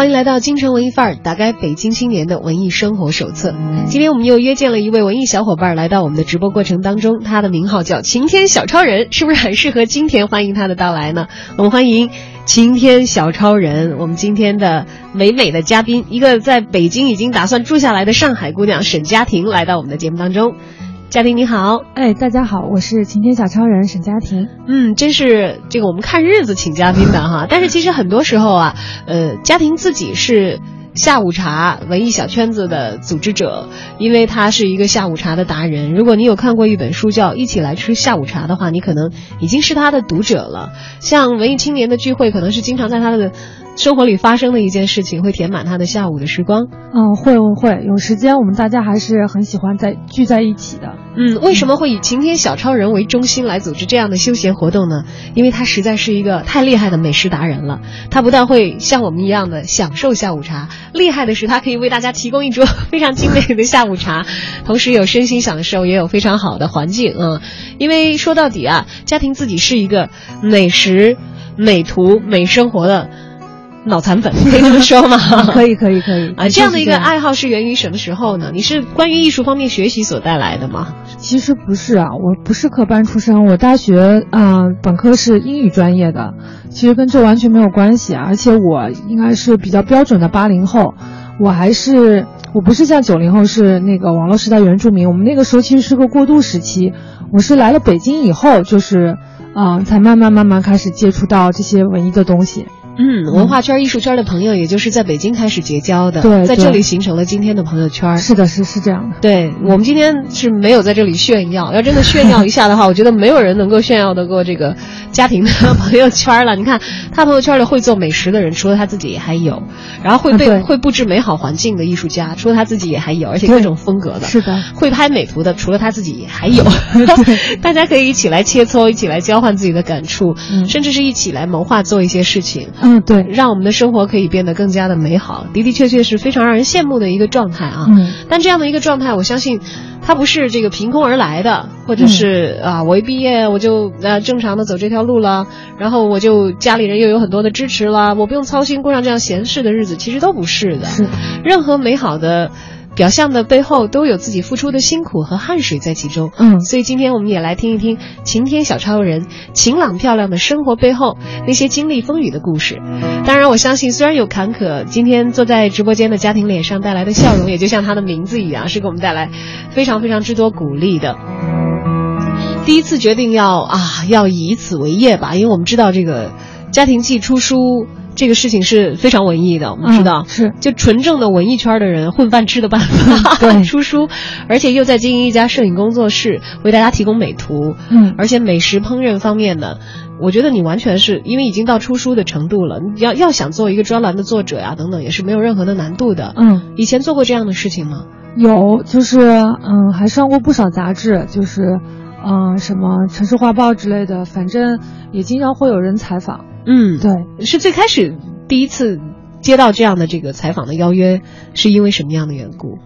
欢迎来到京城文艺范儿，打开北京青年的文艺生活手册。今天我们又约见了一位文艺小伙伴来到我们的直播过程当中，他的名号叫晴天小超人，是不是很适合今天欢迎他的到来呢？我们欢迎晴天小超人，我们今天的美美的嘉宾，一个在北京已经打算住下来的上海姑娘沈佳婷来到我们的节目当中。嘉婷你好，哎，大家好，我是晴天小超人沈佳婷。嗯，真是这个我们看日子请嘉宾的哈，但是其实很多时候啊，呃，家庭自己是下午茶文艺小圈子的组织者，因为他是一个下午茶的达人。如果你有看过一本书叫《一起来吃下午茶》的话，你可能已经是他的读者了。像文艺青年的聚会，可能是经常在他的。生活里发生的一件事情会填满他的下午的时光。嗯，会会会有时间，我们大家还是很喜欢在聚在一起的。嗯，为什么会以晴天小超人为中心来组织这样的休闲活动呢？因为他实在是一个太厉害的美食达人了。他不但会像我们一样的享受下午茶，厉害的是他可以为大家提供一桌非常精美的下午茶，同时有身心享受，也有非常好的环境。嗯，因为说到底啊，家庭自己是一个美食、美图、美生活的。脑残粉 可以这么说吗？可以可以可以啊！这样的一个爱好是源于什么时候呢？你是关于艺术方面学习所带来的吗？其实不是啊，我不是科班出身，我大学啊本科是英语专业的，其实跟这完全没有关系啊。而且我应该是比较标准的八零后，我还是我不是像九零后是那个网络时代原住民，我们那个时候其实是个过渡时期。我是来了北京以后，就是啊才慢慢慢慢开始接触到这些文艺的东西。嗯，文化圈、艺术圈的朋友，也就是在北京开始结交的，对，在这里形成了今天的朋友圈。是的，是是这样的。对我们今天是没有在这里炫耀，要真的炫耀一下的话，我觉得没有人能够炫耀得过这个家庭的朋友圈了。你看，他朋友圈里会做美食的人，除了他自己还有；然后会被会布置美好环境的艺术家，除了他自己也还有，而且各种风格的。是的，会拍美图的，除了他自己也还有。大家可以一起来切磋，一起来交换自己的感触，甚至是一起来谋划做一些事情。嗯，对，让我们的。生活可以变得更加的美好，的的确确是非常让人羡慕的一个状态啊。嗯，但这样的一个状态，我相信，它不是这个凭空而来的，或者是啊，我一毕业我就呃正常的走这条路了，然后我就家里人又有很多的支持了，我不用操心过上这样闲适的日子，其实都不是的。是，任何美好的。表象的背后都有自己付出的辛苦和汗水在其中，嗯，所以今天我们也来听一听晴天小超人晴朗漂亮的生活背后那些经历风雨的故事。当然，我相信虽然有坎坷，今天坐在直播间的家庭脸上带来的笑容，也就像他的名字一样，是给我们带来非常非常之多鼓励的。第一次决定要啊要以此为业吧，因为我们知道这个家庭季出书。这个事情是非常文艺的，我们知道。是。就纯正的文艺圈的人混饭吃的办法，对，出书，而且又在经营一家摄影工作室，为大家提供美图，嗯，而且美食烹饪方面的，我觉得你完全是因为已经到出书的程度了，你要要想做一个专栏的作者呀，等等，也是没有任何的难度的，嗯，以前做过这样的事情吗？有，就是嗯，还上过不少杂志，就是嗯，什么城市画报之类的，反正也经常会有人采访。嗯，对，是最开始第一次接到这样的这个采访的邀约，是因为什么样的缘故？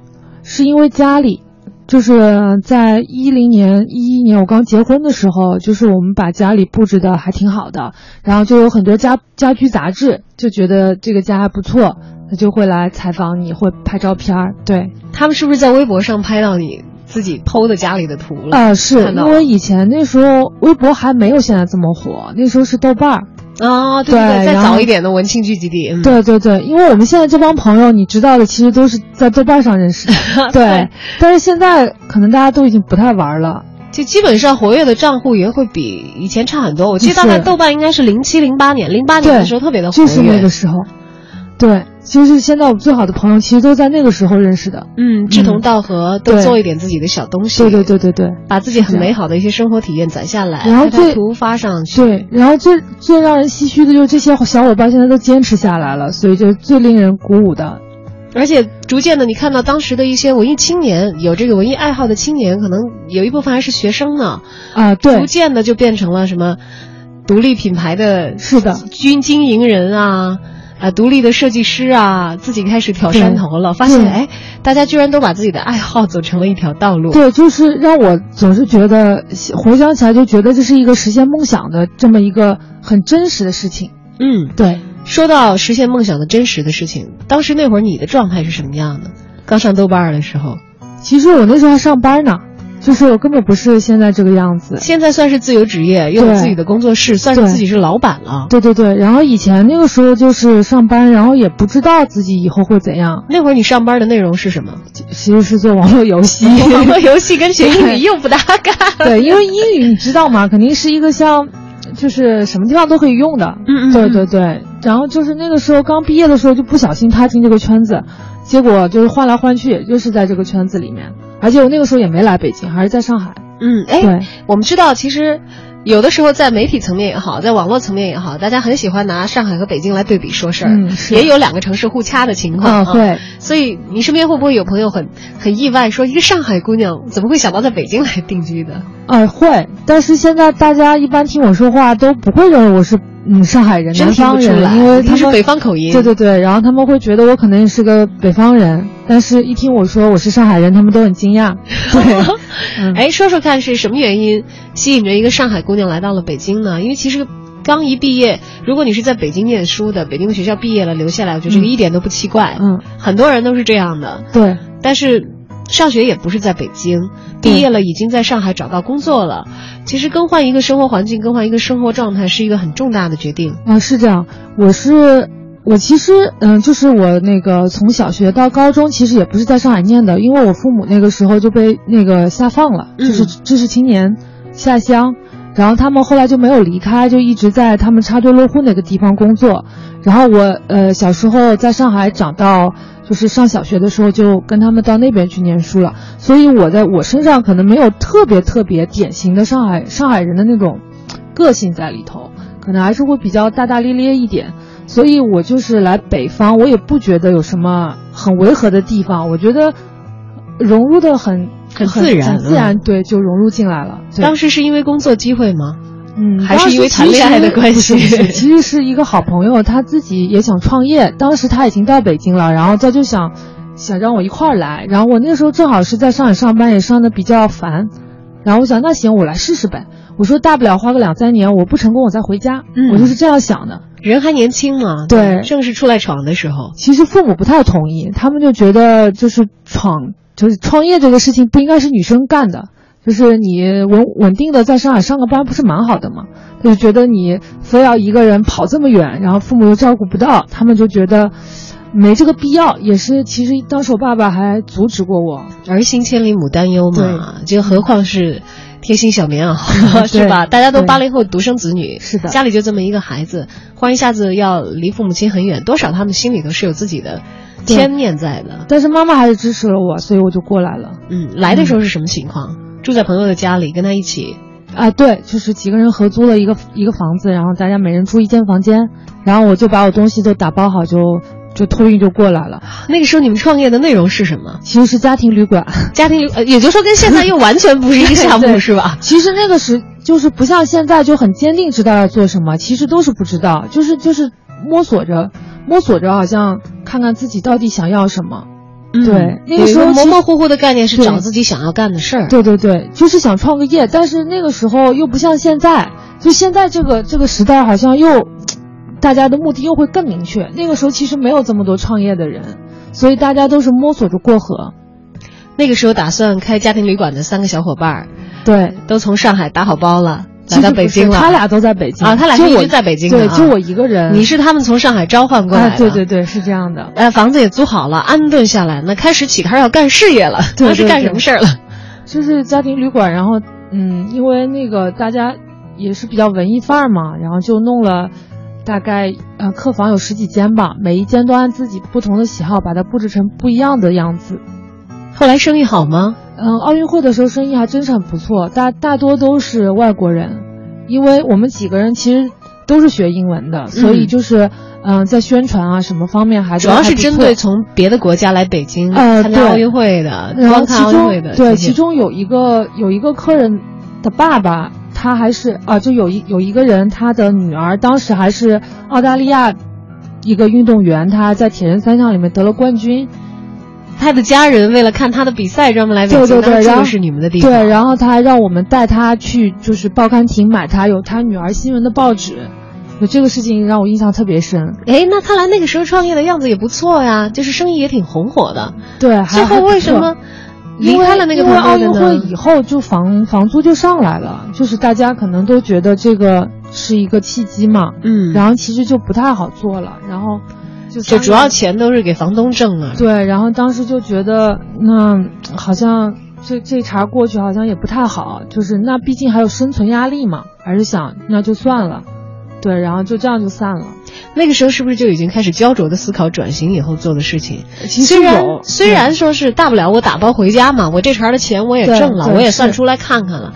是因为家里，就是在一零年、一一年我刚结婚的时候，就是我们把家里布置的还挺好的，然后就有很多家家居杂志，就觉得这个家还不错，他就会来采访你，会拍照片儿。对他们是不是在微博上拍到你自己剖的家里的图了？啊，是因为以前那时候微博还没有现在这么火，那时候是豆瓣儿。啊，对对，再早一点的文青聚集地，对对对，因为我们现在这帮朋友，你知道的，其实都是在豆瓣上认识的，对。但是现在可能大家都已经不太玩了，就基本上活跃的账户也会比以前差很多。我记得大概豆瓣应该是零七零八年，零八年的时候特别的活跃，就是那个时候，对。其实现在我们最好的朋友，其实都在那个时候认识的。嗯，志同道合，都做一点自己的小东西。对对对对对，把自己很美好的一些生活体验攒下来，然后最图发上去。对，然后最最让人唏嘘的就是这些小伙伴现在都坚持下来了，所以就最令人鼓舞的。而且逐渐的，你看到当时的一些文艺青年，有这个文艺爱好的青年，可能有一部分还是学生呢。啊，对，逐渐的就变成了什么独立品牌的是的军经营人啊。啊，独立的设计师啊，自己开始挑山头了，发现哎，大家居然都把自己的爱好走成了一条道路。对，就是让我总是觉得回想起来就觉得这是一个实现梦想的这么一个很真实的事情。嗯，对。说到实现梦想的真实的事情，当时那会儿你的状态是什么样的？刚上豆瓣的时候，其实我那时候还上班呢。就是我根本不是现在这个样子，现在算是自由职业，又有自己的工作室，算是自己是老板了。对对对，然后以前那个时候就是上班，然后也不知道自己以后会怎样。那会儿你上班的内容是什么？其实是做网络游戏。网络游戏跟学英语又不搭嘎。对，因为英语你知道吗？肯定是一个像，就是什么地方都可以用的。嗯嗯。对对对，然后就是那个时候刚毕业的时候就不小心踏进这个圈子，结果就是换来换去，也就是在这个圈子里面。而且我那个时候也没来北京，还是在上海。嗯，哎，我们知道，其实有的时候在媒体层面也好，在网络层面也好，大家很喜欢拿上海和北京来对比说事儿，也有两个城市互掐的情况。对，所以你身边会不会有朋友很很意外，说一个上海姑娘怎么会想到在北京来定居的？哎，会，但是现在大家一般听我说话都不会认为我是。嗯，上海人，南方人，因为他是北方口音。对对对，然后他们会觉得我可能也是个北方人，但是一听我说我是上海人，他们都很惊讶。对，哎，说说看是什么原因吸引着一个上海姑娘来到了北京呢？因为其实刚一毕业，如果你是在北京念书的，北京的学校毕业了留下来，我觉得这个一点都不奇怪。嗯，很多人都是这样的。对，但是。上学也不是在北京，毕业了已经在上海找到工作了。其实更换一个生活环境，更换一个生活状态，是一个很重大的决定。啊，是这样。我是我其实嗯，就是我那个从小学到高中，其实也不是在上海念的，因为我父母那个时候就被那个下放了，就是知识青年下乡，然后他们后来就没有离开，就一直在他们插队落户那个地方工作。然后我呃小时候在上海长到。就是上小学的时候就跟他们到那边去念书了，所以我在我身上可能没有特别特别典型的上海上海人的那种个性在里头，可能还是会比较大大咧咧一点。所以我就是来北方，我也不觉得有什么很违和的地方，我觉得融入的很很自然，很自然对就融入进来了。当时是因为工作机会吗？嗯，还是因为谈恋爱的关系。其实是一个好朋友，他自己也想创业。当时他已经到北京了，然后他就想，想让我一块儿来。然后我那时候正好是在上海上班，也上的比较烦。然后我想，那行，我来试试呗。我说大不了花个两三年，我不成功我再回家。嗯，我就是这样想的。人还年轻嘛，对，正是出来闯的时候。其实父母不太同意，他们就觉得就是闯，就是创业这个事情不应该是女生干的。就是你稳稳定的在上海上个班不是蛮好的吗？就觉得你非要一个人跑这么远，然后父母又照顾不到，他们就觉得没这个必要。也是，其实当时我爸爸还阻止过我。儿行千里母担忧嘛，就何况是贴心小棉袄，是吧？大家都八零后独生子女，是的，家里就这么一个孩子，忽然一下子要离父母亲很远，多少他们心里头是有自己的牵念在的。但是妈妈还是支持了我，所以我就过来了。嗯，来的时候是什么情况？住在朋友的家里，跟他一起，啊，对，就是几个人合租了一个一个房子，然后大家每人住一间房间，然后我就把我东西都打包好，就就托运就过来了。那个时候你们创业的内容是什么？其实是家庭旅馆，家庭旅，呃，也就是说跟现在又完全不是一个项目，是吧？其实那个时就是不像现在就很坚定知道要做什么，其实都是不知道，就是就是摸索着摸索着，好像看看自己到底想要什么。对，那个时候模模糊糊的概念是找自己想要干的事儿。对对对，就是想创个业，但是那个时候又不像现在，就现在这个这个时代好像又，大家的目的又会更明确。那个时候其实没有这么多创业的人，所以大家都是摸索着过河。那个时候打算开家庭旅馆的三个小伙伴，对，都从上海打好包了。来到北京了，他俩都在北京啊，他俩就一直在北京对，就我一个人。你是他们从上海召唤过来的，对对对，是这样的。呃，房子也租好了，安顿下来，那开始起摊要干事业了。那是干什么事儿了？就是家庭旅馆，然后嗯，因为那个大家也是比较文艺范儿嘛，然后就弄了大概呃客房有十几间吧，每一间都按自己不同的喜好把它布置成不一样的样子。后来生意好吗？嗯，奥运会的时候生意还真是很不错，大大多都是外国人，因为我们几个人其实都是学英文的，所以就是嗯、在宣传啊什么方面还主要是针对从别的国家来北京参加奥运会的、然后其中对，其中有一个有一个客人的爸爸，他还是啊，就有一有一个人，他的女儿当时还是澳大利亚一个运动员，他在铁人三项里面得了冠军。他的家人为了看他的比赛专门来北京，对对对，这然后是你们的地方。对，然后他还让我们带他去，就是报刊亭买他有他女儿新闻的报纸。有这个事情让我印象特别深。哎，那看来那个时候创业的样子也不错呀，就是生意也挺红火的。对，还最后为什么离开了那个因为奥？运会以后就房房租就上来了，就是大家可能都觉得这个是一个契机嘛，嗯，然后其实就不太好做了，然后就就主要钱都是给房东挣了。对，然后当时就觉得那好像这这茬过去好像也不太好，就是那毕竟还有生存压力嘛，还是想那就算了，对，然后就这样就散了。那个时候是不是就已经开始焦灼的思考转型以后做的事情？其实虽然虽然说是大不了我打包回家嘛，我这茬的钱我也挣了，我也算出来看看了。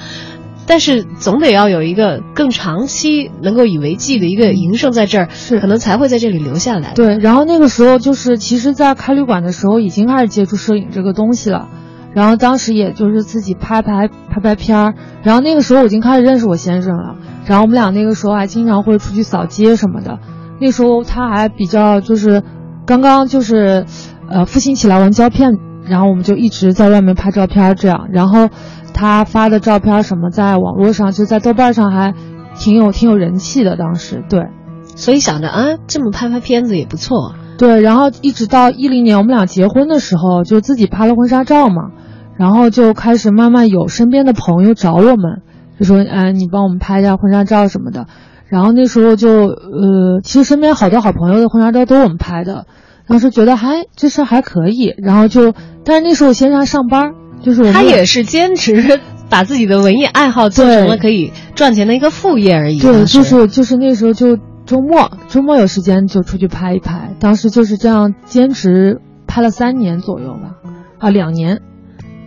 但是总得要有一个更长期能够以为继的一个营生在这儿，是。可能才会在这里留下来。对，然后那个时候就是，其实，在开旅馆的时候已经开始接触摄影这个东西了，然后当时也就是自己拍拍拍拍片儿，然后那个时候我已经开始认识我先生了，然后我们俩那个时候还经常会出去扫街什么的，那时候他还比较就是刚刚就是，呃，复兴起来玩胶片，然后我们就一直在外面拍照片这样，然后他发的照片什么在网络上就在豆瓣上还挺有挺有人气的，当时对。所以想着啊，这么拍拍片子也不错。对，然后一直到一零年我们俩结婚的时候，就自己拍了婚纱照嘛，然后就开始慢慢有身边的朋友找我们，就说，哎，你帮我们拍一下婚纱照什么的。然后那时候就，呃，其实身边好多好朋友的婚纱照都是我们拍的，当时觉得还这事还可以，然后就，但是那时候我先生还上班，就是他也是坚持 把自己的文艺爱好做成了可以赚钱的一个副业而已。对，就是就是那时候就周末周末有时间就出去拍一拍，当时就是这样坚持拍了三年左右吧，啊两年。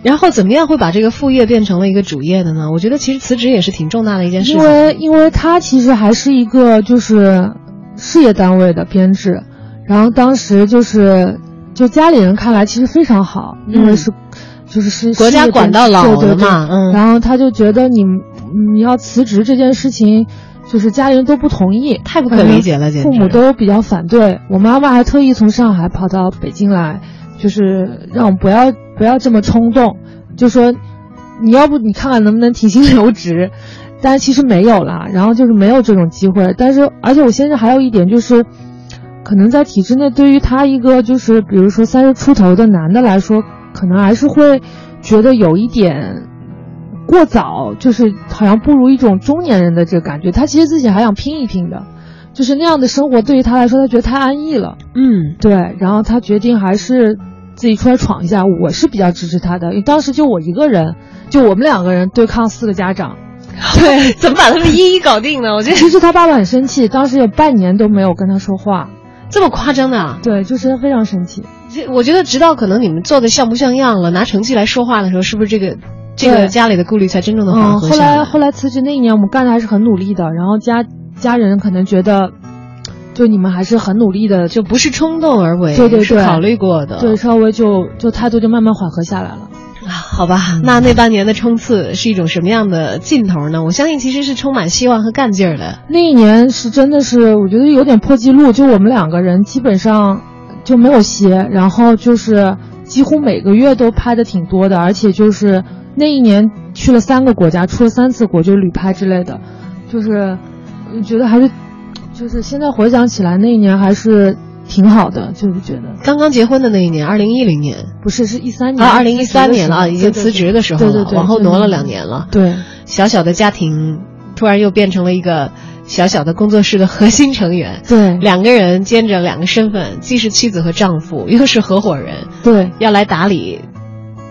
然后怎么样会把这个副业变成了一个主业的呢？我觉得其实辞职也是挺重大的一件事因。为因为他其实还是一个就是事业单位的编制，然后当时就是就家里人看来其实非常好，因为是、就是是嗯国家管到老对对对了嘛，嗯，然后他就觉得你你要辞职这件事情，就是家里人都不同意，太不可理解了，简直。父母都比较反对，我妈妈还特意从上海跑到北京来，就是让我们不要不要这么冲动，就说你要不你看看能不能提薪留职，但是其实没有啦，然后就是没有这种机会。但是而且我现在还有一点就是，可能在体制内，对于他一个就是比如说三十出头的男的来说，可能还是会觉得有一点。过早，就是好像步入一种中年人的这个感觉。他其实自己还想拼一拼的，就是那样的生活对于他来说，他觉得太安逸了。嗯，对，然后他决定还是自己出来闯一下。我是比较支持他的，因为当时就我一个人，就我们两个人对抗四个家长。对，怎么把他们一一搞定呢？我觉得其实他爸爸很生气，当时有半年都没有跟他说话。这么夸张的啊？对，就是非常生气。这我觉得直到可能你们做的像不像样了，拿成绩来说话的时候，是不是这个这个家里的顾虑才真正的缓嗯，后和下来？来后来辞职那一年，我们干的还是很努力的，然后家家人可能觉得，就你们还是很努力的，就不是冲动而为，对对对是考虑过的。对，稍微就就态度就慢慢缓和下来了。啊，好吧，那那半年的冲刺是一种什么样的劲头呢？我相信其实是充满希望和干劲儿的。那一年是真的是，我觉得有点破纪录，就我们两个人基本上就没有歇，然后就是几乎每个月都拍的挺多的，而且就是那一年去了三个国家，出了三次国，就旅拍之类的，就是我觉得还是，就是现在回想起来，那一年还是挺好的，就是觉得。刚刚结婚的那一年，二零一零年。不是是一三年。啊，二零一三年了啊，已经辞职的时候了，对对对。往后挪了两年了。对。小小的家庭突然又变成了一个小小的工作室的核心成员。对两个人兼着两个身份，既是妻子和丈夫，又是合伙人，对要来打理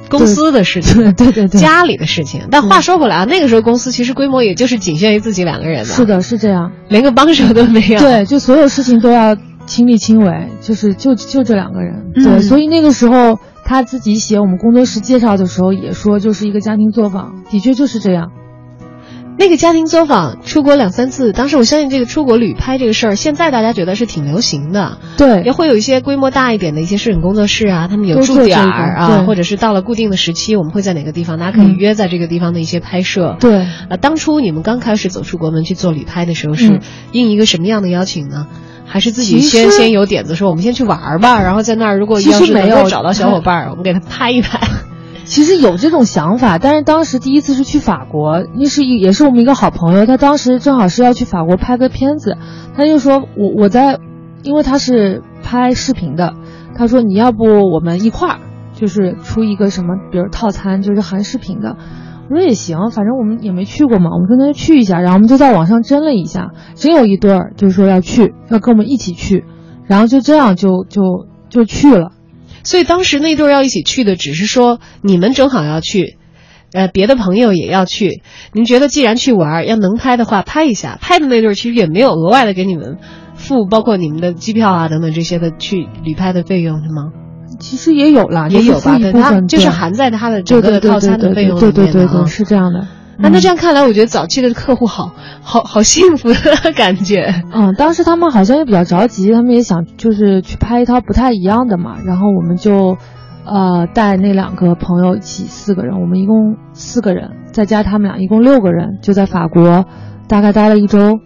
公司的事情。对对对对，家里的事情，但话说回来啊，那个时候公司其实规模也就是仅限于自己两个人的，是，的，是这样。连个帮手都没有。对，就所有事情都要亲力亲为，就是就就这两个人。嗯对，所以那个时候他自己写我们工作室介绍的时候也说，就是一个家庭作坊，的确就是这样。那个家庭作坊出国两三次，当时我相信这个出国旅拍这个事儿，现在大家觉得是挺流行的。对，也会有一些规模大一点的一些摄影工作室啊，他们有驻点儿啊，或者是到了固定的时期，我们会在哪个地方，大家可以嗯约在这个地方的一些拍摄。对，啊，当初你们刚开始走出国门去做旅拍的时候，是嗯应一个什么样的邀请呢？还是自己先先有点子，说我们先去玩儿吧，然后在那儿如果其要是没有够找到小 伙伴儿，我们给他拍一拍。其实有这种想法，但是当时第一次是去法国，那是一也是我们一个好朋友，他当时正好是要去法国拍个片子，他就说我我在，因为他是拍视频的，他说你要不我们一块儿，就是出一个什么，比如套餐，就是含视频的。我说也行，反正我们也没去过嘛，我们说那就去一下，然后我们就在网上争了一下，真有一对儿就是说要去，要跟我们一起去，然后就这样就就就去了。所以当时那对儿要一起去的，只是说你们正好要去，呃，别的朋友也要去。您觉得既然去玩儿，要能拍的话拍一下，拍的那对儿其实也没有额外的给你们付，包括你们的机票啊等等这些的去旅拍的费用是吗？其实也有啦，也有吧，就是含在他的整个套餐的费用里对对对对。是这样的。那那嗯这样看来，我觉得早期的客户好好好幸福的感觉。嗯，当时他们好像也比较着急，他们也想就是去拍一套不太一样的嘛，然后我们就，呃，带那两个朋友一起四个人，我们一共四个人，再加他们俩一共六个人，就在法国大概待了一周，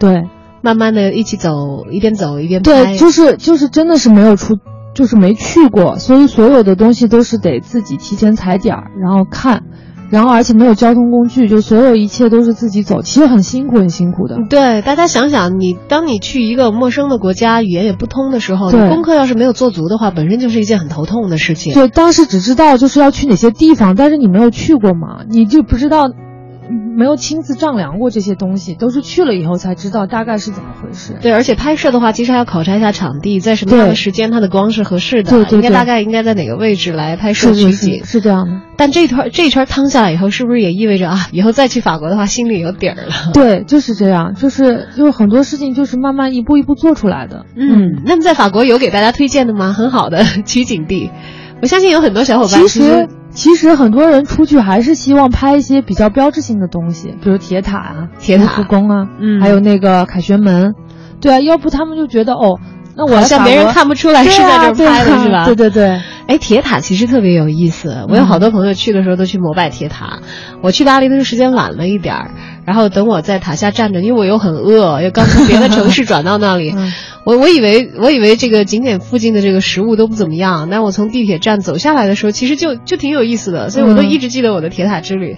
对慢慢的一起走，一边走一边拍。对，就是就是真的是没有出，就是没去过，所以所有的东西都是得自己提前踩点儿，然后看。然后而且没有交通工具，就所有一切都是自己走，其实很辛苦，很辛苦的。对，大家想想，你当你去一个陌生的国家，语言也不通的时候，你功课要是没有做足的话，本身就是一件很头痛的事情。对，当时只知道就是要去哪些地方，但是你没有去过嘛，你就不知道，嗯没有亲自丈量过这些东西，都是去了以后才知道大概是怎么回事。对，而且拍摄的话，其实还要考察一下场地，在什么样的时间它的光是合适的，对对对应该大概应该在哪个位置来拍摄取景是。是这样的。但这圈这一圈趟下来以后，是不是也意味着啊，以后再去法国的话，心里有底儿了？对，就是这样，就是就是很多事情就是慢慢一步一步做出来的。嗯，那么在法国有给大家推荐的吗？很好的取景地，我相信有很多小伙伴其实其实很多人出去还是希望拍一些比较标志性的东西，比如铁塔啊、铁塔故宫啊，嗯还有那个凯旋门。对啊，要不他们就觉得哦，那我好像别人看看不出来是在这儿拍的，是吧？对对对。哎，铁塔其实特别有意思。我有好多朋友去的时候都去膜拜铁塔。我去巴黎的时候时间晚了一点儿，然后等我在塔下站着，因为我又很饿，又刚从别的城市转到那里，嗯我我以为我以为这个景点附近的这个食物都不怎么样，但我从地铁站走下来的时候，其实就就挺有意思的，所以我都嗯一直记得我的铁塔之旅。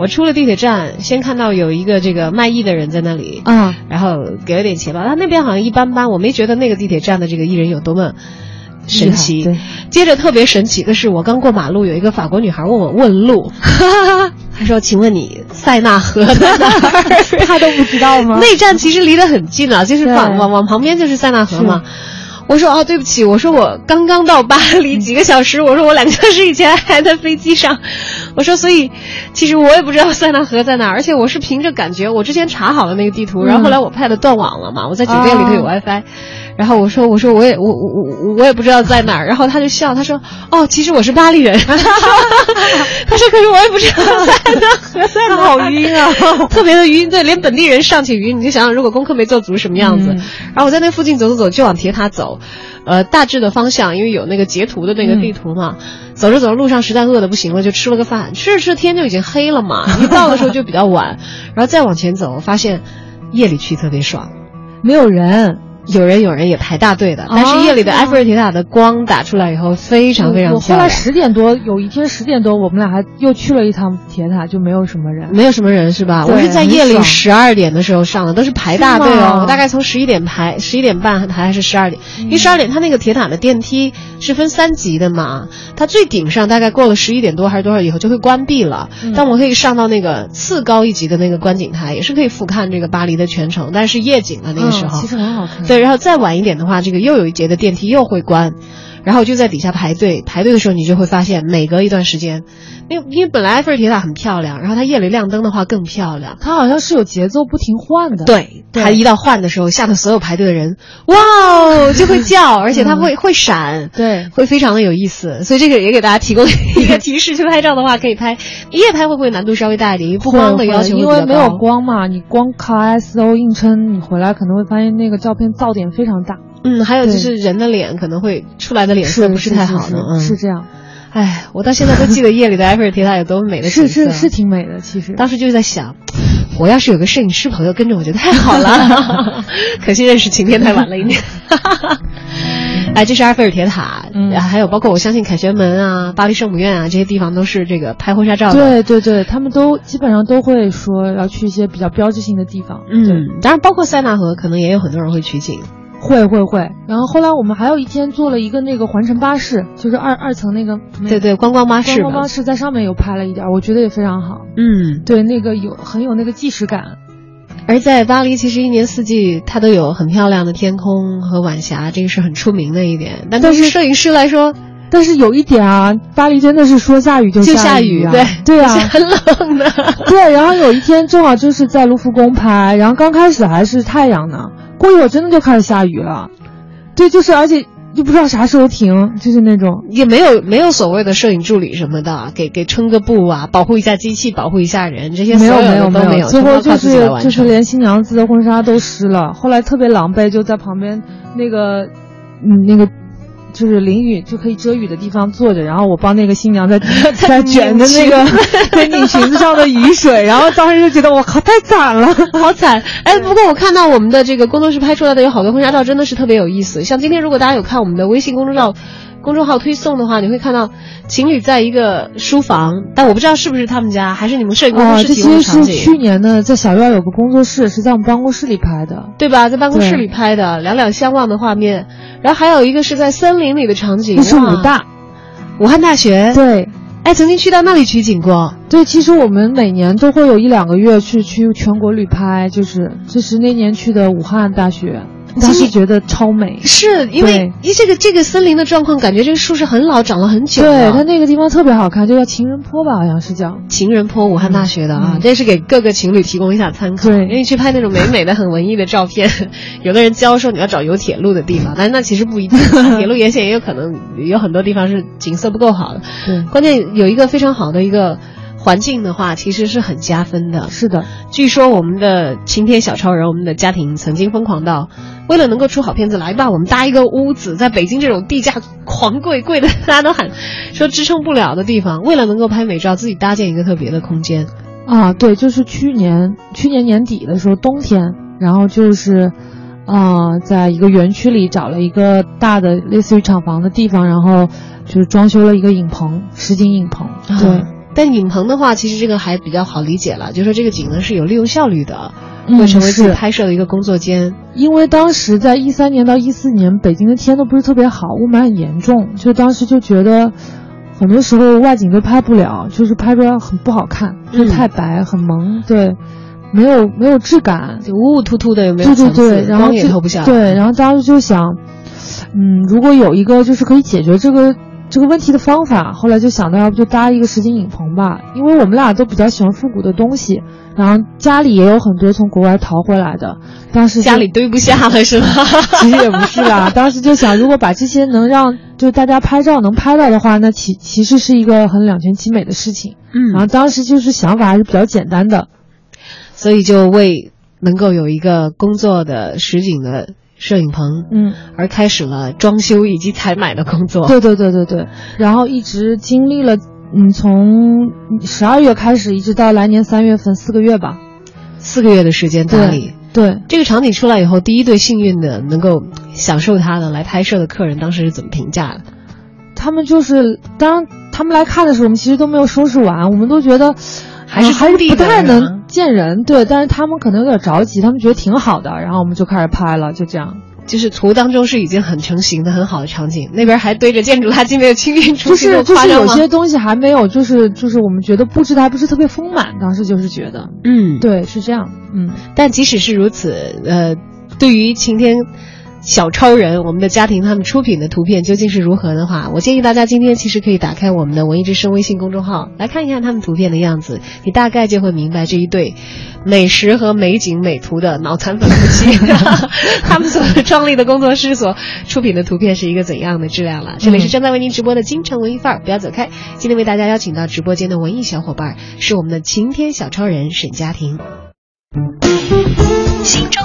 我出了地铁站，先看到有一个这个卖艺的人在那里，啊，然后给了点钱吧。他那边好像一般般，我没觉得那个地铁站的这个艺人有多么神奇。对接着特别神奇的是，我刚过马路，有一个法国女孩问我问路，她说：“请问你塞纳河在哪儿？”他都不知道吗？那站其实离得很近啊，就是往往往旁边就是塞纳河嘛。我说哦，对不起，我说我刚刚到巴黎几个小时，我说我两个小时以前还在飞机上，我说所以其实我也不知道塞纳河在哪儿，而且我是凭着感觉，我之前查好了那个地图，然后后来我 pad 断网了嘛，我在酒店里头有 WiFi，、然后我说我说我也我我我我也不知道在哪儿，然后他就笑，他说哦，其实我是巴黎人，他说他说可是我也不知道塞纳河在哪儿，好晕啊。特别的晕，对，连本地人尚且晕，你就想想如果功课没做足什么样子。嗯。然后我在那附近走走走，就往铁塔走，呃，大致的方向，因为有那个截图的那个地图嘛。走着走着，路上实在饿的不行了，就吃了个饭，吃着吃着天就已经黑了嘛，一到的时候就比较晚，然后再往前走，发现夜里去特别爽。没有人，有人有人也排大队的，但是啊夜里的埃菲尔铁塔的光打出来以后非常非常我后来漂亮，十点多，有一天十点多，我们俩还又去了一趟铁塔，就没有什么人。没有什么人是吧？我是在夜里十二点的时候上的，都是排大队哦。我大概从十一点排，十一点半排还是十二点？因为十二点它那个铁塔的电梯是分三级的嘛，它最顶上大概过了十一点多还是多少以后就会关闭了。嗯但我可以上到那个次高一级的那个观景台，也是可以俯瞰这个巴黎的全城，但是夜景的那个时候。嗯、其实很好看。对，然后再晚一点的话，这个又有一节的电梯又会关，然后就在底下排队，排队的时候你就会发现，每隔一段时间，因为因为本来埃菲尔铁塔很漂亮，然后它夜里亮灯的话更漂亮。它好像是有节奏不停换的。对，对它一到换的时候，下头所有排队的人，哇哦就会叫，而且它会、会闪，对会非常的有意思。所以这个也给大家提供一个 提示，去拍照的话可以拍夜拍会不会难度稍微大一点？因为不光的要求会因为没有光嘛，你光靠 ISO 硬撑，你回来可能会发现那个照片噪点非常大。嗯，还有就是人的脸可能会出来的脸色不是太好的，是这样，哎，我到现在都记得夜里的埃菲尔铁塔有多美的景色。是是是挺美的，其实。当时就是在想，我要是有个摄影师朋友跟着我，觉得太好了。可惜认识晴天太晚了一点。哎，这是埃菲尔铁塔，嗯还有包括我相信凯旋门啊、巴黎圣母院啊这些地方都是这个拍婚纱照的。对对对，他们都基本上都会说要去一些比较标志性的地方。嗯，当然包括塞纳河，可能也有很多人会取景。会会会。然后后来我们还有一天坐了一个那个环城巴士，就是二二层那个对对，观光巴士观光巴。士在上面有拍了一点，我觉得也非常好。嗯，对，那个有很有那个即视感。而在巴黎，其实一年四季它都有很漂亮的天空和晚霞，这个是很出名的一点。但是于摄影师来说，但是有一点啊，巴黎真的是说下雨就就下下雨，啊，对对啊 是，很冷的。对。然后有一天正好就是在卢浮宫拍，然后刚开始还是太阳呢，过一会儿真的就开始下雨了。对，就是而且就不知道啥时候停，就是那种。也没有没有所谓的摄影助理什么的，给给撑个布啊，保护一下机器，保护一下人，这些没有没有没有，最后就是。就是连新娘子的婚纱都湿了，后来特别狼狈，就在旁边那个嗯那个就是淋雨就可以遮雨的地方坐着，然后我帮那个新娘在 在卷着那个 在拧裙子上的雨水，然后当时就觉得我靠太惨了。好惨！哎，不过我看到我们的这个工作室拍出来的有好多婚纱照，真的是特别有意思。像今天，如果大家有看我们的微信公众号公众号推送的话，你会看到情侣在一个书房，但我不知道是不是他们家，还是你们摄影工作室提供其的场景。实是去年的，在小院有个工作室，是在我们办公室里拍的。对吧？在办公室里拍的，两两相望的画面，然后还有一个是在森林里的场景，那是武大，武汉大学。对哎，曾经去到那里取景过。对，其实我们每年都会有一两个月去去全国旅拍，就是这是那年去的武汉大学，当时觉得超美。是因为一这个这个森林的状况，感觉这个树是很老，长了很久对，它那个地方特别好看，就叫情人坡吧，好像是叫。情人坡，武汉大学的啊，嗯这是给各个情侣提供一下参考。对因为去拍那种美美的、很文艺的照片，有的人教说你要找有铁路的地方，但是那其实不一定，铁路沿线也有可能有很多地方是景色不够好的。对，关键有一个非常好的一个环境的话，其实是很加分的。是的，据说我们的晴天小超人，我们的家庭曾经疯狂到，为了能够出好片子，来吧，我们搭一个屋子，在北京这种地价狂贵，贵的大家都喊说支撑不了的地方，为了能够拍美照，自己搭建一个特别的空间。啊，对，就是去年去年年底的时候，冬天，然后就是，啊、在一个园区里找了一个大的类似于厂房的地方，然后就是装修了一个影棚，实景影棚。对啊，但影棚的话，其实这个还比较好理解了，就说这个景呢是有利用效率的，嗯会成为自己拍摄的一个工作间。因为当时在一三年到一四年，北京的天都不是特别好，雾霾很严重，就当时就觉得，很多时候外景都拍不了，就是拍出来很不好看，就嗯太白、很蒙，对，没有没有质感，就雾雾突突的，有没有对对？对，然后光也就透不下来。对，然后当时就想，嗯，如果有一个就是可以解决这个这个问题的方法，后来就想到要不就搭一个实景影棚吧，因为我们俩都比较喜欢复古的东西，然后家里也有很多从国外淘回来的，当时家里堆不下了是吗？其实也不是啦，当时就想，如果把这些能让就大家拍照能拍到的话，那其其实是一个很两全其美的事情。嗯然后当时就是想法还是比较简单的，所以就为能够有一个工作的实景的摄影棚，嗯，而开始了装修以及采买的工作。对对对对对，然后一直经历了，嗯，从十二月开始，一直到来年三月份，四个月吧。四个月的时间打理。对，这个场景出来以后，第一对幸运的能够享受它的来拍摄的客人，当时是怎么评价的？他们就是，当他们来看的时候，我们其实都没有收拾完，我们都觉得还是呃还是不太能见人，对，但是他们可能有点着急，他们觉得挺好的，然后我们就开始拍了，就这样。就是图当中是已经很成型的很好的场景，那边还堆着建筑垃圾没有清运出就去，就是就是有些东西还没有，就是就是我们觉得布置的还不是特别丰满，当时就是觉得，嗯，对，是这样，嗯，但即使是如此，呃，对于晴天小超人，我们的家庭他们出品的图片究竟是如何的话，我建议大家今天其实可以打开我们的文艺之声微信公众号来看一看他们图片的样子，你大概就会明白这一对美食和美景美图的脑残粉夫妻，他们所创立的工作室所出品的图片是一个怎样的质量了。这里是正在为您直播的京城文艺范儿，不要走开。今天为大家邀请到直播间的文艺小伙伴是我们的晴天小超人沈佳婷。心中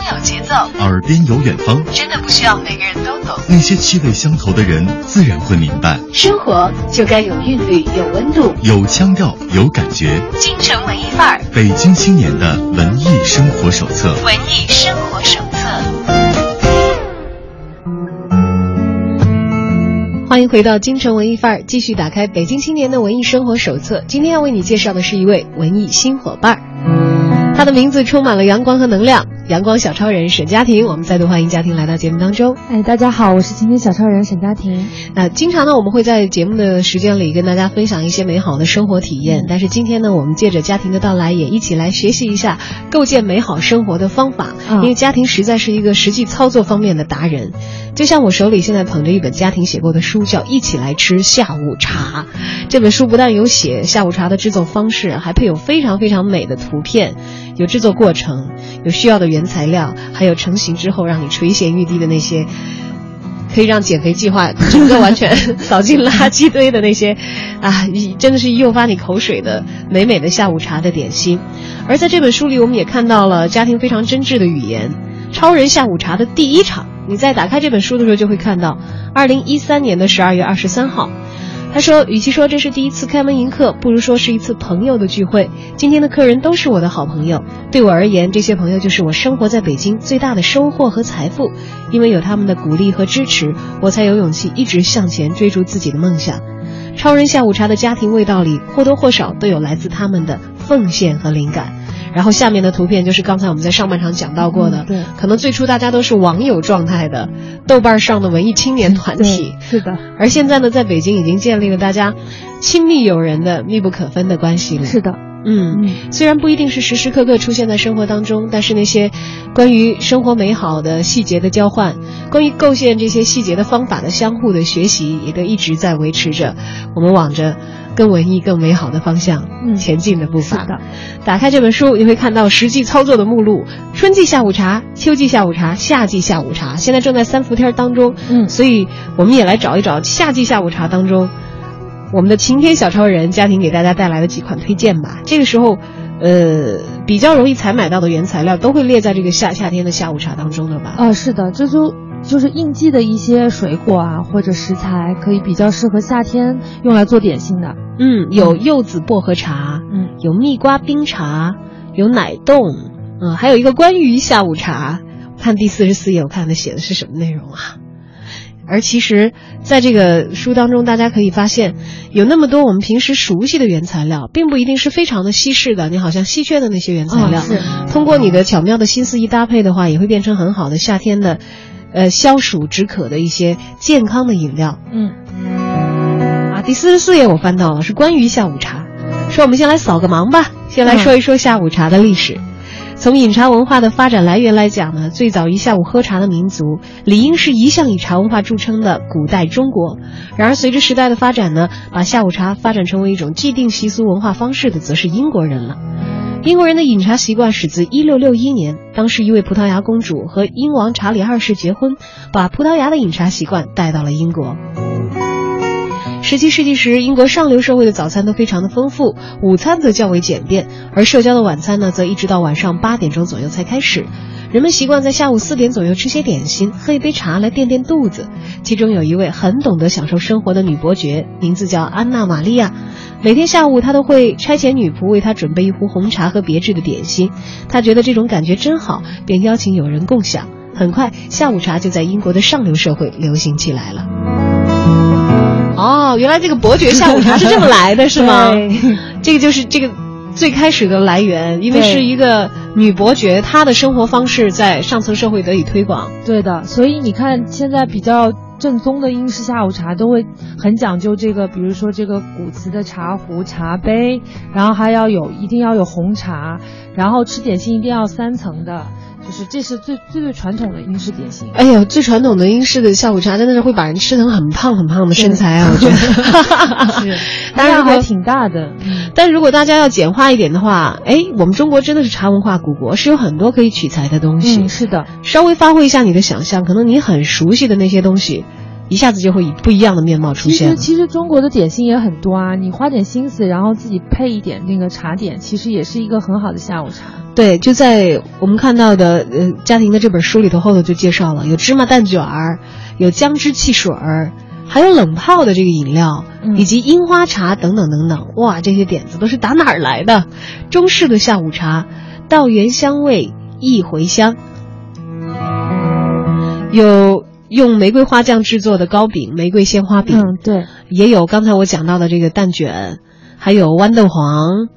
奏，耳边有远方，真的不需要每个人都懂。那些气味相投的人，自然会明白。生活就该有韵律，有温度，有腔调，有感觉。京城文艺范儿，北京青年的文艺生活手册。文艺生活手册。欢迎回到京城文艺范儿，继续打开北京青年的文艺生活手册。今天要为你介绍的是一位文艺新伙伴儿，他的名字充满了阳光和能量。阳光小超人沈佳婷，我们再度欢迎佳婷来到节目当中。哎，大家好，我是今天小超人沈佳婷。那经常呢，我们会在节目的时间里跟大家分享一些美好的生活体验。但是今天呢，我们借着家庭的到来，也一起来学习一下构建美好生活的方法。因为家庭实在是一个实际操作方面的达人。就像我手里现在捧着一本家庭写过的书，叫《一起来吃下午茶》。这本书不但有写下午茶的制作方式，还配有非常非常美的图片，有制作过程，有需要的原材料，还有成型之后让你垂涎欲滴的那些，可以让减肥计划整个完全 扫进垃圾堆的那些，啊，真的是诱发你口水的美美的下午茶的点心。而在这本书里，我们也看到了家庭非常真挚的语言，《超人下午茶》的第一场。你在打开这本书的时候，就会看到，二零一三年的十二月二十三号，他说：“与其说这是第一次开门迎客，不如说是一次朋友的聚会。今天的客人都是我的好朋友，对我而言，这些朋友就是我生活在北京最大的收获和财富。因为有他们的鼓励和支持，我才有勇气一直向前追逐自己的梦想。超人下午茶的家庭味道里，或多或少都有来自他们的奉献和灵感。”然后下面的图片就是刚才我们在上半场讲到过的，对，可能最初大家都是网友状态的，豆瓣上的文艺青年团体，是的。而现在呢，在北京已经建立了大家亲密友人的密不可分的关系了。是的，嗯，虽然不一定是时时刻刻出现在生活当中，但是那些关于生活美好的细节的交换，关于构建这些细节的方法的相互的学习，也都一直在维持着我们往着。更文艺、更美好的方向前进的步伐。的，打开这本书，你会看到实际操作的目录：春季下午茶、秋季下午茶、夏季下午茶。现在正在三伏天当中，嗯，所以我们也来找一找夏季下午茶当中，我们的晴天小超人家庭给大家带来的几款推荐吧。这个时候，呃，比较容易采买到的原材料都会列在这个夏夏天的下午茶当中的吧？啊，是的，这就。就是应季的一些水果啊，或者食材，可以比较适合夏天用来做点心的。嗯，有柚子薄荷茶，嗯，有蜜瓜冰茶，有奶冻，嗯，还有一个关于下午茶。看第四十四页，我看它写的是什么内容啊？而其实，在这个书当中，大家可以发现，有那么多我们平时熟悉的原材料，并不一定是非常的稀释的。你好像稀缺的那些原材料，是通过你的巧妙的心思一搭配的话，也会变成很好的夏天的。呃，消暑止渴的一些健康的饮料。嗯，啊，第四十四页我翻到了，是关于下午茶。说我们先来扫个盲吧，先来说一说下午茶的历史。从饮茶文化的发展来源来讲呢，最早一下午喝茶的民族，理应是一向以茶文化著称的古代中国。然而，随着时代的发展呢，把下午茶发展成为一种既定习俗文化方式的，则是英国人了。英国人的饮茶习惯始自1661年，当时一位葡萄牙公主和英王查理二世结婚，把葡萄牙的饮茶习惯带到了英国。十七世纪时，英国上流社会的早餐都非常的丰富，午餐则较为简便，而社交的晚餐呢，则一直到晚上八点钟左右才开始。人们习惯在下午四点左右吃些点心，喝一杯茶来垫垫肚子。其中有一位很懂得享受生活的女伯爵，名字叫安娜·玛利亚。每天下午，她都会差遣女仆为她准备一壶红茶和别致的点心。她觉得这种感觉真好，便邀请友人共享。很快，下午茶就在英国的上流社会流行起来了。哦，原来这个伯爵下午茶是这么来的，是吗？这个就是这个最开始的来源，因为是一个女伯爵，她的生活方式在上层社会得以推广。对的，所以你看现在比较。正宗的英式下午茶都会很讲究这个，比如说这个古瓷的茶壶、茶杯，然后还要有一定要有红茶，然后吃点心一定要三层的，就是这是最最最传统的英式点心。哎呀，最传统的英式的下午茶真的是会把人吃成很胖很胖的身材啊！我觉得是，当然如果还挺大的。嗯但如果大家要简化一点的话，哎，我们中国真的是茶文化古国，是有很多可以取材的东西。嗯，是的，稍微发挥一下你的想象，可能你很熟悉的那些东西，一下子就会以不一样的面貌出其实现。其实中国的点心也很多啊，你花点心思，然后自己配一点那个茶点，其实也是一个很好的下午茶。对，就在我们看到的呃家庭的这本书里头，后头就介绍了有芝麻蛋卷儿，有姜汁汽水儿，还有冷泡的这个饮料，嗯以及樱花茶等等等等。哇，这些点子都是打哪儿来的？中式的下午茶，道源香味一回香，有用玫瑰花酱制作的糕饼、玫瑰鲜花饼，嗯，对，也有刚才我讲到的这个蛋卷，还有豌豆黄。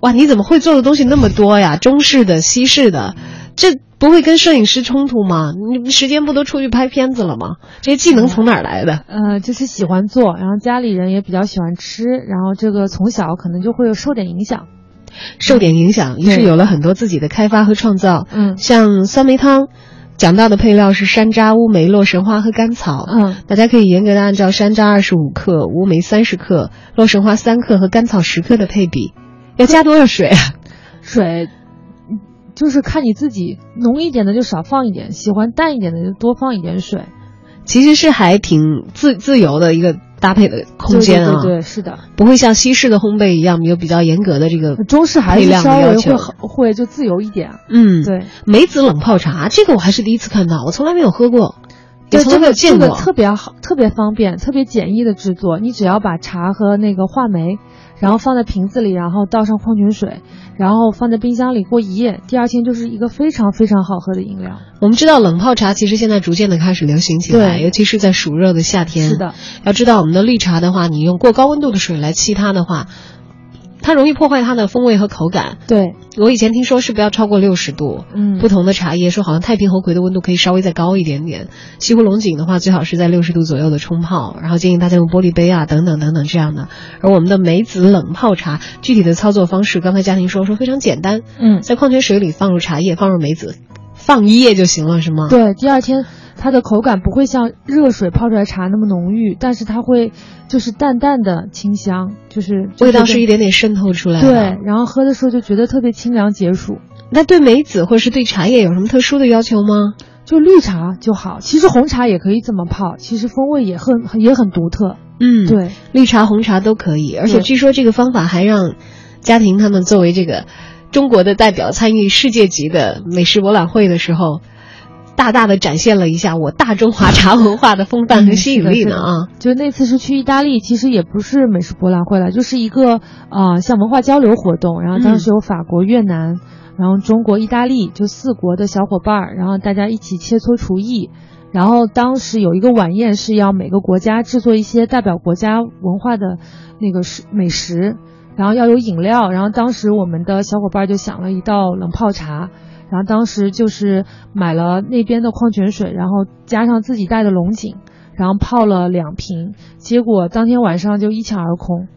哇，你怎么会做的东西那么多呀？中式的、西式的，这不会跟摄影师冲突吗？你时间不都出去拍片子了吗？这些技能从哪儿来的？呃，就是喜欢做，然后家里人也比较喜欢吃，然后这个从小可能就会有受点影响。受点影响，于是有了很多自己的开发和创造。嗯像酸梅汤，讲到的配料是山楂、乌梅、洛神花和甘草。嗯，大家可以严格的按照山楂二十五克、乌梅三十克、洛神花三克和甘草十克的配比。要加多少水啊？水嗯就是看你自己，浓一点的就少放一点，喜欢淡一点的就多放一点水。其实是还挺自自由的一个搭配的空间啊，对对对对，是的。不会像西式的烘焙一样有比较严格的这个中式还配是稍微会好会就自由一点。嗯，对，梅子冷泡茶这个我还是第一次看到，我从来没有喝过，也对，从来没有这个见过。这个特别好，特别方便，特别简易的制作。你只要把茶和那个话梅，然后放在瓶子里，然后倒上矿泉水，然后放在冰箱里过一夜，第二天就是一个非常非常好喝的饮料。我们知道冷泡茶其实现在逐渐的开始流行起来，尤其是在暑热的夏天。是的，要知道我们的绿茶的话，你用过高温度的水来沏它的话，它容易破坏它的风味和口感。对，我以前听说是不要超过六十度，嗯。不同的茶叶说好像太平猴魁的温度可以稍微再高一点点，西湖龙井的话最好是在六十度左右的冲泡，然后建议大家用玻璃杯啊等等等等这样的。而我们的梅子冷泡茶具体的操作方式，刚才嘉婷说说非常简单，嗯，在矿泉水里放入茶叶，放入梅子，放一夜就行了，是吗？对，第二天它的口感不会像热水泡出来茶那么浓郁，但是它会就是淡淡的清香，就是味道是一点点点渗透出来的。对，然后喝的时候就觉得特别清凉解暑。那对梅子或者是对茶叶有什么特殊的要求吗？就绿茶就好，其实红茶也可以这么泡，其实风味也很很也很独特。嗯，，对，绿茶、红茶都可以，而且据说这个方法还让家庭他们作为这个中国的代表参与世界级的美食博览会的时候，大大的展现了一下我大中华茶文化的风范和吸引力呢 啊！就那次是去意大利，其实也不是美食博览会了，就是一个呃像文化交流活动。然后当时有法国、越南，然后中国、意大利，就四国的小伙伴儿，然后大家一起切磋厨艺。然后当时有一个晚宴是要每个国家制作一些代表国家文化的那个食美食，然后要有饮料。然后当时我们的小伙伴就想了一道冷泡茶。然后当时就是买了那边的矿泉水，然后加上自己带的龙井，然后泡了两瓶，结果当天晚上就一抢而空。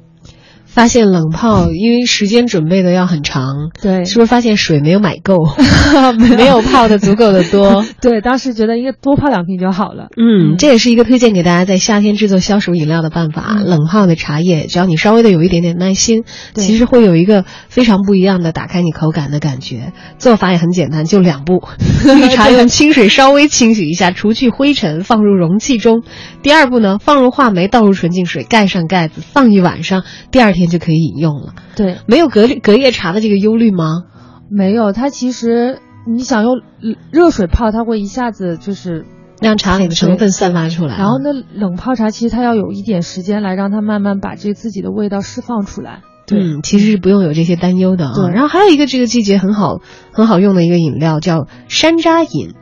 发现冷泡因为时间准备的要很长，对是不是发现水没有买够，没有泡的足够的多？对，当时觉得应该多泡两瓶就好了。嗯，这也是一个推荐给大家在夏天制作消暑饮料的办法。嗯冷泡的茶叶，只要你稍微的有一点点耐心，其实会有一个非常不一样的打开你口感的感觉。做法也很简单，就两步：绿茶用清水稍微清洗一下，除去灰尘，放入容器中。第二步呢，放入话梅，倒入纯净水，盖上盖子，放一晚上，第二天就可以饮用了。对，没有隔隔夜茶的这个忧虑吗？没有，它其实你想用热水泡，它会一下子就是，让茶里的成分散发出来。然后那，冷泡茶其实它要有一点时间来让它慢慢把这自己的味道释放出来。对，嗯，其实是不用有这些担忧的啊。对然后还有一个这个季节很好很好用的一个饮料叫山楂饮，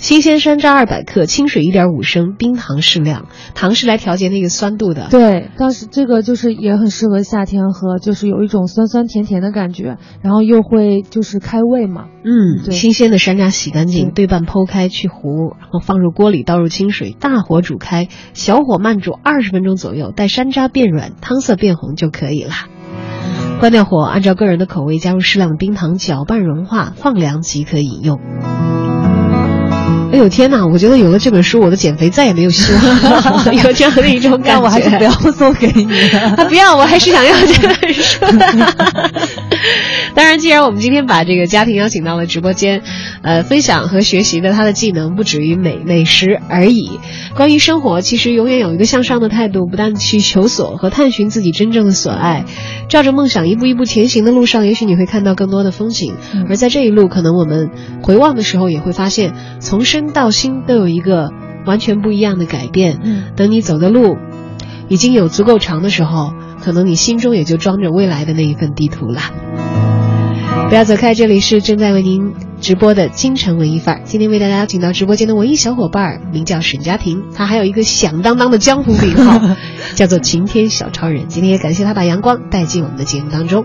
新鲜山楂二百克，清水一点五升，冰糖适量，糖是来调节那个酸度的。对，但是这个就是也很适合夏天喝，就是有一种酸酸甜甜的感觉，然后又会就是开胃嘛。嗯，对新鲜的山楂洗干净，对对半剖开去核，然后放入锅里，倒入清水，大火煮开，小火慢煮二十分钟左右，待山楂变软，汤色变红就可以了。关掉火，按照个人的口味加入适量的冰糖，搅拌融化，放凉即可饮用。哎呦天哪！我觉得有了这本书，我的减肥再也没有希望了，有这样的一种感觉。我还是不要送给你了。不要，我还是想要这本书。当然，既然我们今天把这个家庭邀请到了直播间，呃，分享和学习的他的技能不止于美美食而已。关于生活，其实永远有一个向上的态度，不断去求索和探寻自己真正的所爱，照着梦想一步一步前行的路上，也许你会看到更多的风景。而在这一路，可能我们回望的时候，也会发现从身到心都有一个完全不一样的改变。嗯，等你走的路已经有足够长的时候，可能你心中也就装着未来的那一份地图了。不要走开，这里是正在为您直播的京城文艺范儿。今天为大家邀请到直播间的文艺小伙伴名叫沈佳婷，他还有一个响当当的江湖名号，叫做晴天小超人。今天也感谢他把阳光带进我们的节目当中。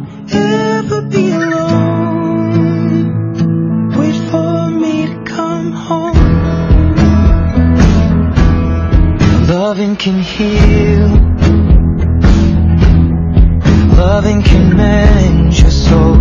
won't ever be alone. Wait for me to come home. Loving can heal. Loving can mend your soul.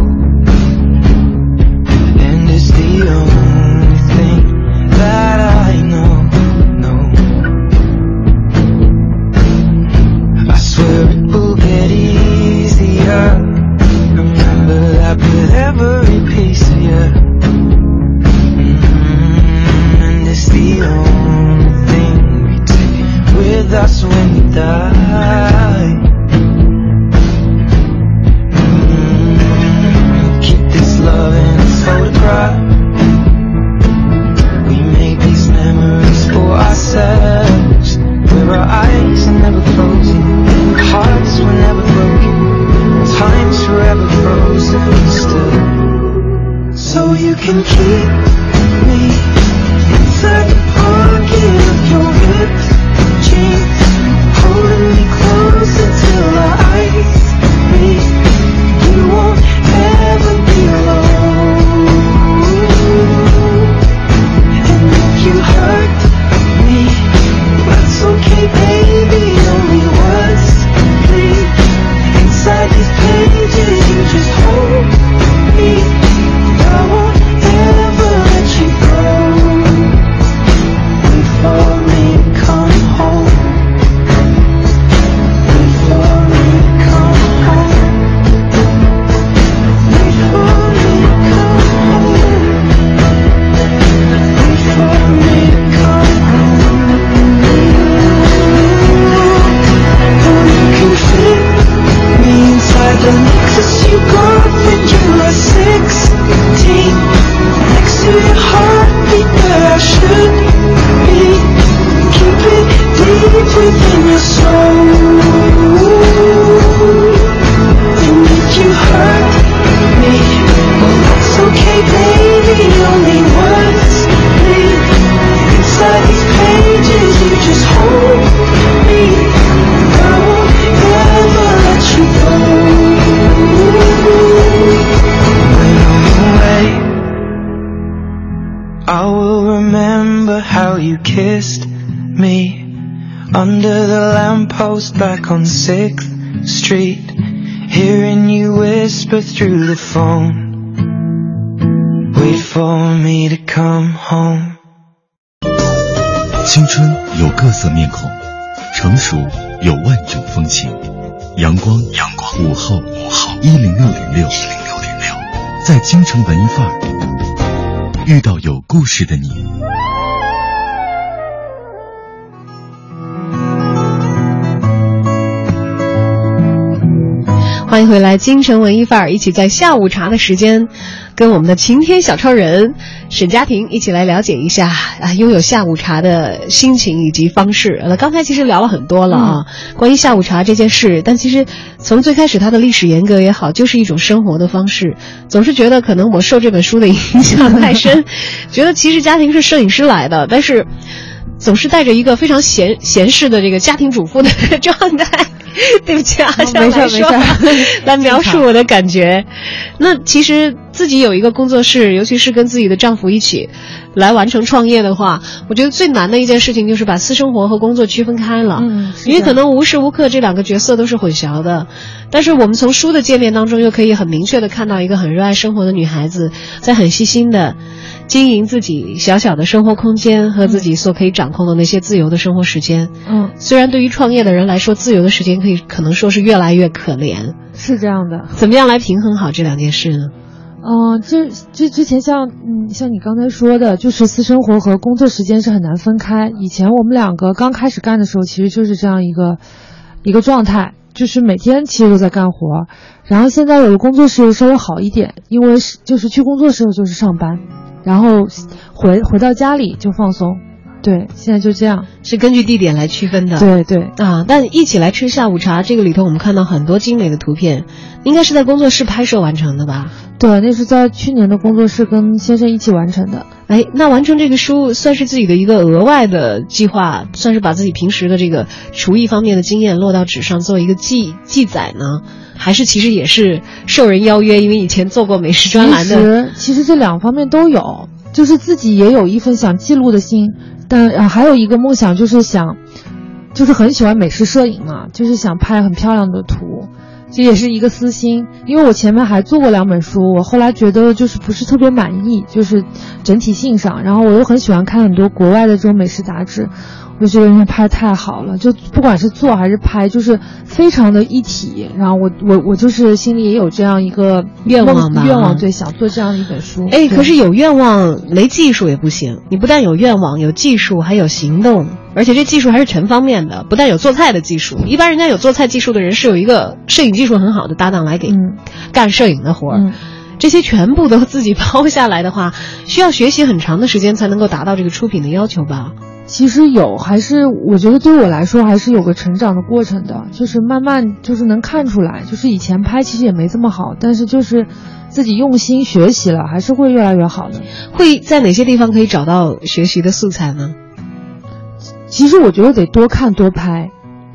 Through the phone. Wait for me to come home. 青春有各色面孔，成熟有万种风情。阳光，阳光，午后，午后，一零六点六，一零六点六，在京城文艺范儿遇到有故事的你。欢迎回来，京城文艺范儿，一起在下午茶的时间，跟我们的晴天小超人沈佳婷一起来了解一下啊，拥有下午茶的心情以及方式。那，刚才其实聊了很多了啊，关于下午茶这件事，但其实从最开始它的历史严格也好，就是一种生活的方式。总是觉得可能我受这本书的影响太深，觉得其实家庭是摄影师来的，但是总是带着一个非常闲闲适的这个家庭主妇的 状态。对不起啊，这样来说，来描述我的感觉。那其实自己有一个工作室，尤其是跟自己的丈夫一起来完成创业的话，我觉得最难的一件事情就是把私生活和工作区分开了。嗯，因为可能无时无刻这两个角色都是混淆的。但是我们从书的界面当中，又可以很明确的看到一个很热爱生活的女孩子，在很细心的经营自己小小的生活空间和自己所可以掌控的那些自由的生活时间。嗯，虽然对于创业的人来说，自由的时间可以可能说是越来越可怜，是这样的。怎么样来平衡好这两件事呢？嗯，就就之前像嗯像你刚才说的，就是私生活和工作时间是很难分开。以前我们两个刚开始干的时候，其实就是这样一个一个状态，就是每天其实都在干活。然后现在有的工作室稍微好一点，因为是就是去工作室就是上班，然后回回到家里就放松。对，现在就这样，是根据地点来区分的。对对啊，但一起来吃下午茶，这个里头我们看到很多精美的图片，应该是在工作室拍摄完成的吧？对，那是在去年的工作室跟先生一起完成的。哎，那完成这个书算是自己的一个额外的计划，算是把自己平时的这个厨艺方面的经验落到纸上做一个记记载呢，还是其实也是受人邀约，因为以前做过美食专栏的。其实其实这两方面都有，就是自己也有一份想记录的心，但啊还有一个梦想就是想，就是很喜欢美食摄影嘛，就是想拍很漂亮的图。这也是一个私心，因为我前面还做过两本书，我后来觉得就是不是特别满意，就是整体性上，然后我又很喜欢看很多国外的这种美食杂志，我就觉得人家拍得太好了，就不管是做还是拍，就是非常的一体。然后我我我就是心里也有这样一个愿望吧，愿望对，想做这样一本书。哎，可是有愿望没技术也不行，你不但有愿望，有技术，还有行动。而且这技术还是全方面的，不但有做菜的技术，一般人家有做菜技术的人是有一个摄影技术很好的搭档来给干摄影的活儿，这些全部都自己 包下来的话，需要学习很长的时间才能够达到这个出品的要求吧？其实有，还是我觉得对我来说还是有个成长的过程的，就是慢慢就是能看出来，就是以前拍其实也没这么好，但是就是自己用心学习了，还是会越来越好的。会在哪些地方可以找到学习的素材呢？其实我觉得得多看多拍，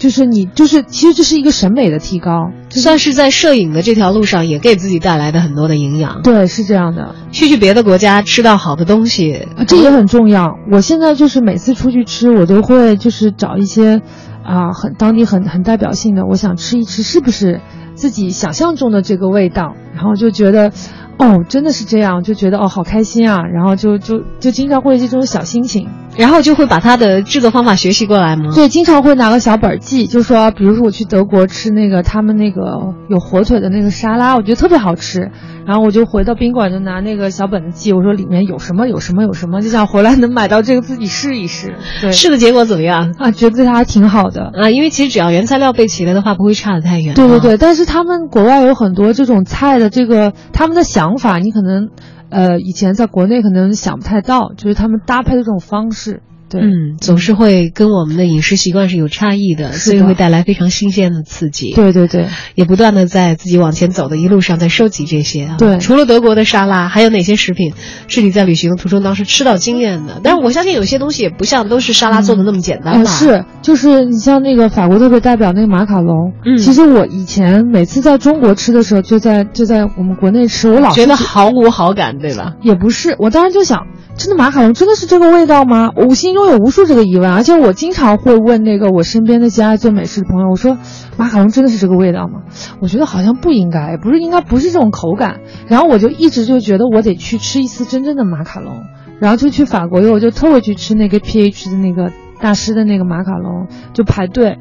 就是你就是其实这是一个审美的提高，就算是在摄影的这条路上也给自己带来的很多的营养。对，是这样的。去去别的国家吃到好的东西，这也很重要。我现在就是每次出去吃，我都会就是找一些啊很当地很很代表性的，我想吃一吃是不是自己想象中的这个味道，然后就觉得。哦，真的是这样，就觉得哦好开心啊，然后就就就经常会有这种小心情，然后就会把它的制作方法学习过来吗？对，经常会拿个小本记，就说比如说我去德国吃那个他们那个有火腿的那个沙拉，我觉得特别好吃，然后我就回到宾馆就拿那个小本子记，我说里面有什么有什么有什么，就想回来能买到这个自己试一试。对，试的结果怎么样啊？觉得它还挺好的啊，因为其实只要原材料备齐了的话，不会差得太远。对对对，但是他们国外有很多这种菜的这个他们的想法，你可能。呃，以前在国内可能想不太到，就是他们搭配的这种方式。嗯，总是会跟我们的饮食习惯是有差异的，所以会带来非常新鲜的刺激。对对对，也不断的在自己往前走的一路上在收集这些啊。对，除了德国的沙拉，还有哪些食品是你在旅行的途中当时吃到惊艳的？但是我相信有些东西也不像都是沙拉做的那么简单吧？是，就是你像那个法国特别代表那个马卡龙，嗯，其实我以前每次在中国吃的时候，就在就在我们国内吃，我老觉得毫无好感，对吧？也不是，我当时就想，真的马卡龙真的是这个味道吗？我心中。我有无数这个疑问，而且我经常会问那个我身边那些爱做美食的朋友，我说马卡龙真的是这个味道吗？我觉得好像不应该，不是应该不是这种口感。然后我就一直就觉得我得去吃一次真正的马卡龙，然后就去法国以后，就特会去吃那个 PH 的那个大师的那个马卡龙，就排队。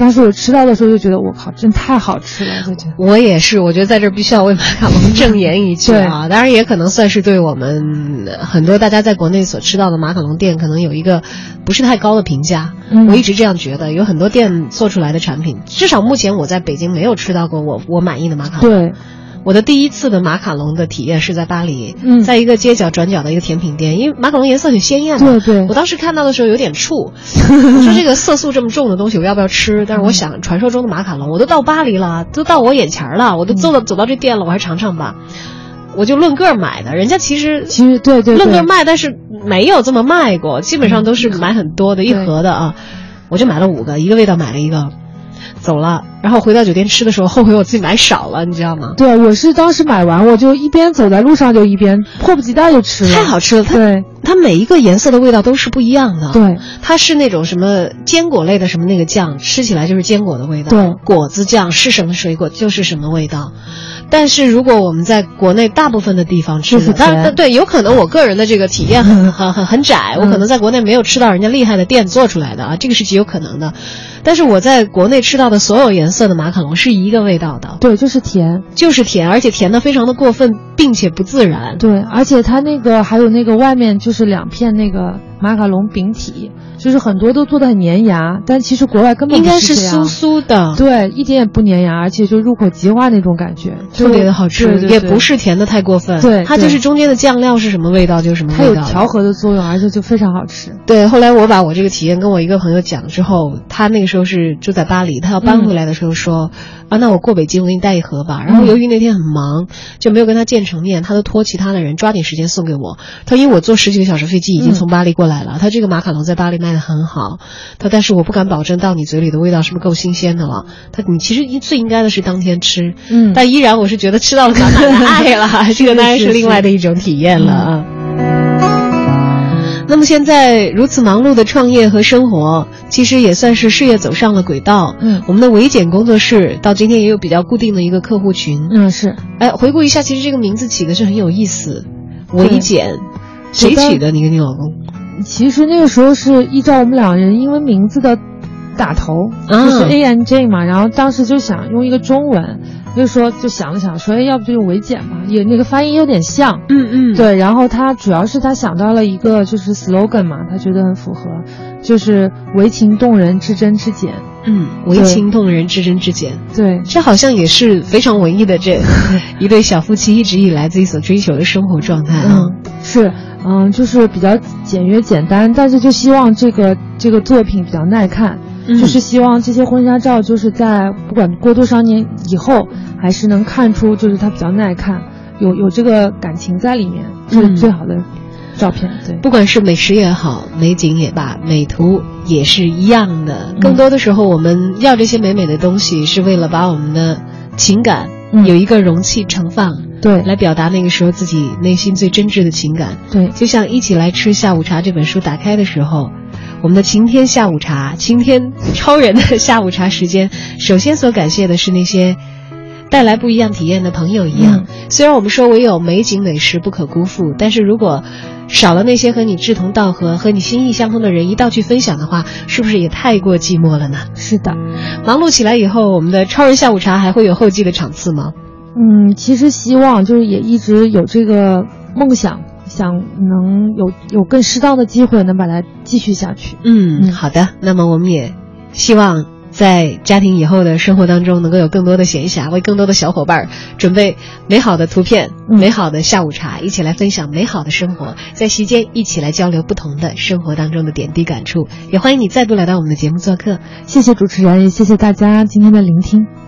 当时我吃到的时候就觉得我靠，真太好吃了，就觉得。我也是，我觉得在这儿必须要为马卡龙正言一句啊！当然也可能算是对我们很多大家在国内所吃到的马卡龙店，可能有一个不是太高的评价。嗯我一直这样觉得，有很多店做出来的产品，至少目前我在北京没有吃到过我我满意的马卡龙。对，我的第一次的马卡龙的体验是在巴黎，嗯。在一个街角转角的一个甜品店，因为马卡龙颜色很鲜艳嘛，对对。我当时看到的时候有点怵，我 说这个色素这么重的东西我要不要吃？但是我想，传说中的马卡龙，我都到巴黎了，都到我眼前了，我都走到走到这店了，我还尝尝吧。我就论个儿买的，人家其实其实对对对。论个儿卖，但是没有这么卖过，基本上都是买很多的，一盒的啊，我就买了五个，一个味道买了一个，走了，然后回到酒店吃的时候后悔我自己买少了，你知道吗？对，我是当时买完，我就一边走在路上就一边迫不及待就吃了，太好吃了，它对它每一个颜色的味道都是不一样的。对，它是那种什么坚果类的什么那个酱，吃起来就是坚果的味道。对果子酱是什么水果就是什么味道。但是如果我们在国内大部分的地方吃当然对，有可能我个人的这个体验很 很很很窄，我可能在国内没有吃到人家厉害的店做出来的啊，这个是极有可能的。但是我在国内吃到的所有颜色的马卡龙是一个味道的，对，就是甜。就是甜，而且甜的非常的过分，并且不自然。对，而且它那个还有那个外面就是两片那个马卡龙饼体，就是很多都做的很粘牙，但其实国外根本应该是酥酥的，对，一点也不粘牙，而且就入口即化那种感觉，特别的好吃，对对对也不是甜的太过分。对对它就是中间的酱料是什么味道就是什么味道它有。调和的作用，而且就非常好吃。对，后来我把我这个体验跟我一个朋友讲之后，他那个时候是住在巴黎，他要搬回来的时候说，啊，那我过北京我给你带一盒吧。然后由于那天很忙，就没有跟他见成面，他都托其他的人抓紧时间送给我。他因为我坐十几个小时飞机已经从巴黎过来了，他这个马卡龙在巴黎卖的很好，他但是我不敢保证到你嘴里的味道是不是够新鲜的了。他你其实应最应该的是当天吃，嗯但依然我是觉得吃到了满满的爱了，这个当然是另外的一种体验了啊。那么现在如此忙碌的创业和生活，其实也算是事业走上了轨道。嗯我们的维简工作室到今天也有比较固定的一个客户群。嗯，是哎，回顾一下，其实这个名字起的是很有意思。维简，谁起的？你跟你老公？其实那个时候是依照我们两人因为名字的打头，啊。就是 A N J 嘛，然后当时就想用一个中文，就说就想了想说，哎，要不就用维简嘛，也那个发音有点像。嗯嗯，对，然后他主要是他想到了一个就是 slogan 嘛，他觉得很符合，就是唯情动人，至真至简。嗯，唯情动人，至真至简。对，这好像也是非常文艺的这一对小夫妻一直以来自己所追求的生活状态啊。嗯，是，嗯，就是比较简约简单，但是就希望这个这个作品比较耐看，嗯就是希望这些婚纱照就是在不管过多少年以后，还是能看出就是它比较耐看，有有这个感情在里面，是最好的照片。对，不管是美食也好，美景也罢，美图也是一样的。更多的时候，我们要这些美美的东西，是为了把我们的情感嗯有一个容器盛放，对，来表达那个时候自己内心最真挚的情感。对，就像《一起来吃下午茶》这本书打开的时候，我们的晴天下午茶，晴天超人的下午茶时间，首先所感谢的是那些带来不一样体验的朋友一样。虽然我们说唯有美景美食不可辜负，但是如果少了那些和你志同道合、和你心意相通的人一道去分享的话，是不是也太过寂寞了呢？是的。忙碌起来以后，我们的超人下午茶还会有后继的场次吗？嗯，其实希望就是也一直有这个梦想，想能有有更适当的机会能把它继续下去。嗯，嗯好的。那么我们也希望在家庭以后的生活当中，能够有更多的闲暇，为更多的小伙伴儿准备美好的图片、嗯美好的下午茶，一起来分享美好的生活，在席间一起来交流不同的生活当中的点滴感触。也欢迎你再度来到我们的节目做客。谢谢主持人，也谢谢大家今天的聆听。